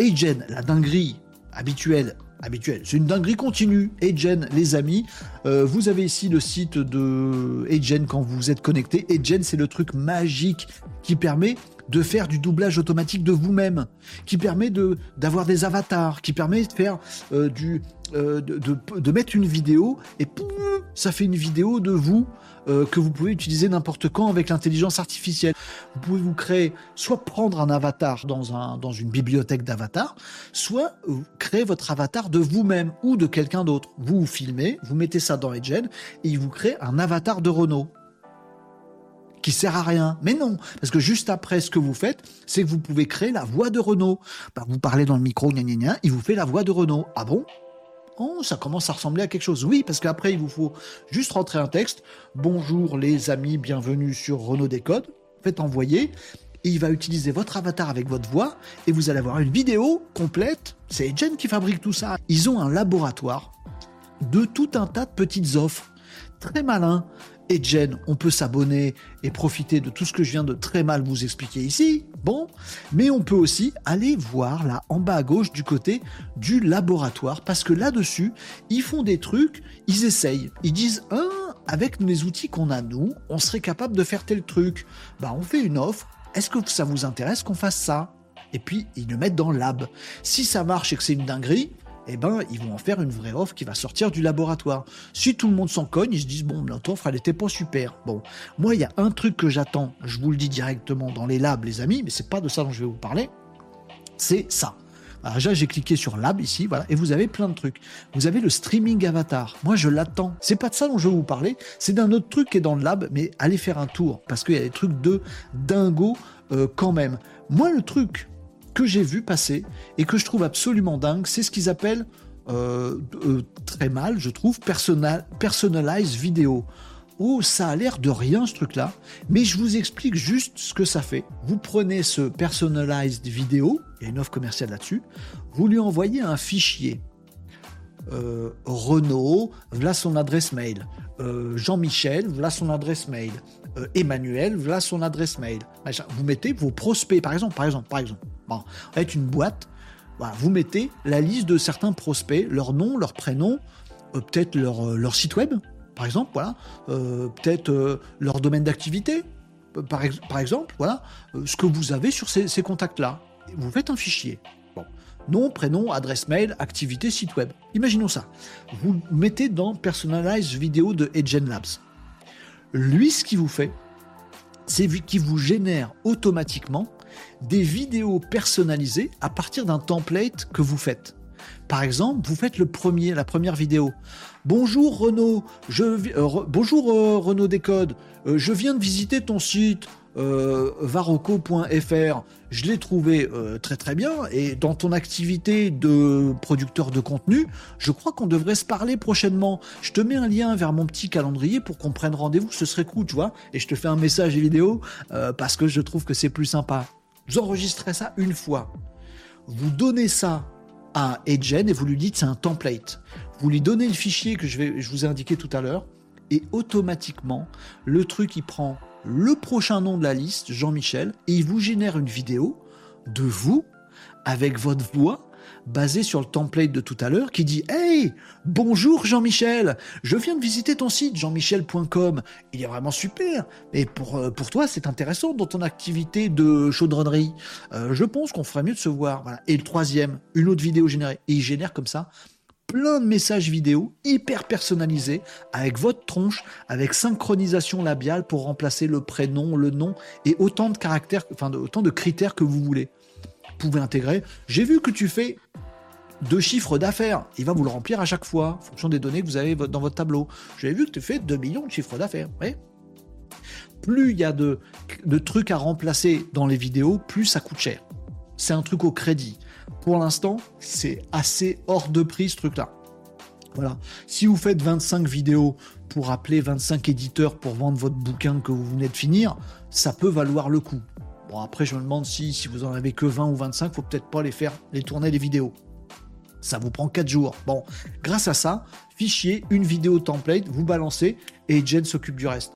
Agen, la dinguerie habituelle, habituelle, c'est une dinguerie continue. Agen, les amis, euh, vous avez ici le site de Agen quand vous êtes connecté. Agen, c'est le truc magique qui permet de faire du doublage automatique de vous-même, qui permet d'avoir des avatars, qui permet de faire euh, du de, de, mettre une vidéo et ça fait une vidéo de vous euh, que vous pouvez utiliser n'importe quand avec l'intelligence artificielle. Vous pouvez vous créer, soit prendre un avatar dans, un, dans une bibliothèque d'avatars, soit créer votre avatar de vous-même ou de quelqu'un d'autre. Vous vous filmez, vous mettez ça dans Edgen et il vous crée un avatar de Renault qui sert à rien. Mais non, parce que juste après, ce que vous faites, c'est que vous pouvez créer la voix de Renault. Bah, vous parlez dans le micro, gna gna gna, il vous fait la voix de Renault. Ah bon? Oh, ça commence à ressembler à quelque chose. Oui, parce qu'après, il vous faut juste rentrer un texte. Bonjour les amis, bienvenue sur Renault Décode. Faites envoyer. Et il va utiliser votre avatar avec votre voix et vous allez avoir une vidéo complète. C'est Jen qui fabrique tout ça. Ils ont un laboratoire de tout un tas de petites offres. Très malin et on peut s'abonner et profiter de tout ce que je viens de très mal vous expliquer ici. Bon, mais on peut aussi aller voir là en bas à gauche du côté du laboratoire parce que là-dessus, ils font des trucs, ils essayent, ils disent ah, avec les outils qu'on a nous, on serait capable de faire tel truc. Bah, on fait une offre. Est-ce que ça vous intéresse qu'on fasse ça? Et puis ils le mettent dans le lab. Si ça marche et que c'est une dinguerie, eh ben, ils vont en faire une vraie offre qui va sortir du laboratoire. Si tout le monde s'en cogne, ils se disent, bon, notre offre, elle n'était pas super. Bon, moi, il y a un truc que j'attends, je vous le dis directement dans les labs, les amis, mais c'est pas de ça dont je vais vous parler, c'est ça. Alors déjà, j'ai cliqué sur Lab ici, voilà, et vous avez plein de trucs. Vous avez le streaming avatar. Moi, je l'attends. C'est pas de ça dont je vais vous parler, c'est d'un autre truc qui est dans le lab, mais allez faire un tour, parce qu'il y a des trucs de dingo euh, quand même. Moi, le truc que j'ai vu passer et que je trouve absolument dingue, c'est ce qu'ils appellent euh, euh, très mal, je trouve, personal, personalize vidéo. Oh, ça a l'air de rien ce truc-là, mais je vous explique juste ce que ça fait. Vous prenez ce personalized vidéo, il y a une offre commerciale là-dessus, vous lui envoyez un fichier. Euh, Renault, voilà son adresse mail. Euh, Jean-Michel, voilà son adresse mail. Emmanuel, voilà son adresse mail. Vous mettez vos prospects, par exemple, par exemple, par exemple. Bon, être une boîte. Vous mettez la liste de certains prospects, leur nom, leur prénom, euh, peut-être leur, euh, leur, site web, par exemple, voilà, euh, peut-être leur domaine d'activité, par, par, exemple, voilà, ce que vous avez sur ces, contacts-là. Vous faites un fichier. Bon. Nom, prénom, adresse mail, activité, site web. Imaginons ça. Vous mettez dans Personalize Vidéo de Edgen Labs. Lui, ce qu'il vous fait, c'est qu'il vous génère automatiquement des vidéos personnalisées à partir d'un template que vous faites. Par exemple, vous faites le premier, la première vidéo. Bonjour Renaud, euh, bonjour euh, Renaud Décode, euh, je viens de visiter ton site varoco.fr. Je l'ai trouvé très très bien et dans ton activité de producteur de contenu, je crois qu'on devrait se parler prochainement. Je te mets un lien vers mon petit calendrier pour qu'on prenne rendez-vous, ce serait cool, tu vois. Et je te fais un message vidéo parce que je trouve que c'est plus sympa. Vous enregistrez ça une fois. Vous donnez ça à Edgen et vous lui dites c'est un template. Vous lui donnez le fichier que je, vous ai indiqué tout à l'heure et automatiquement, le truc il prend le prochain nom de la liste, Jean-Michel, et il vous génère une vidéo de vous avec votre voix basée sur le template de tout à l'heure qui dit Hey, bonjour Jean-Michel, je viens de visiter ton site jean-michel.com. Il est vraiment super. Et pour, euh, pour toi, c'est intéressant dans ton activité de chaudronnerie. Euh, je pense qu'on ferait mieux de se voir. Et le troisième, une autre vidéo générée. Et il génère comme ça plein de messages vidéo hyper personnalisés avec votre tronche, avec synchronisation labiale pour remplacer le prénom, le nom et autant de caractères, enfin autant de critères que vous voulez. Pouvez intégrer. J'ai vu que tu fais deux chiffres d'affaires. Il va vous le remplir à chaque fois, en fonction des données que vous avez dans votre tableau. J'ai vu que tu fais 2 millions de chiffres d'affaires. Plus il y a de, de trucs à remplacer dans les vidéos, plus ça coûte cher. C'est un truc au crédit pour l'instant, c'est assez hors de prix ce truc-là. Voilà. Si vous faites 25 vidéos pour appeler 25 éditeurs pour vendre votre bouquin que vous venez de finir, ça peut valoir le coup. Après, je me demande si, si vous en avez que 20 ou 25, faut peut-être pas les faire, les tourner les vidéos. Ça vous prend 4 jours. Bon, grâce à ça, fichier, une vidéo template, vous balancez et Jen s'occupe du reste.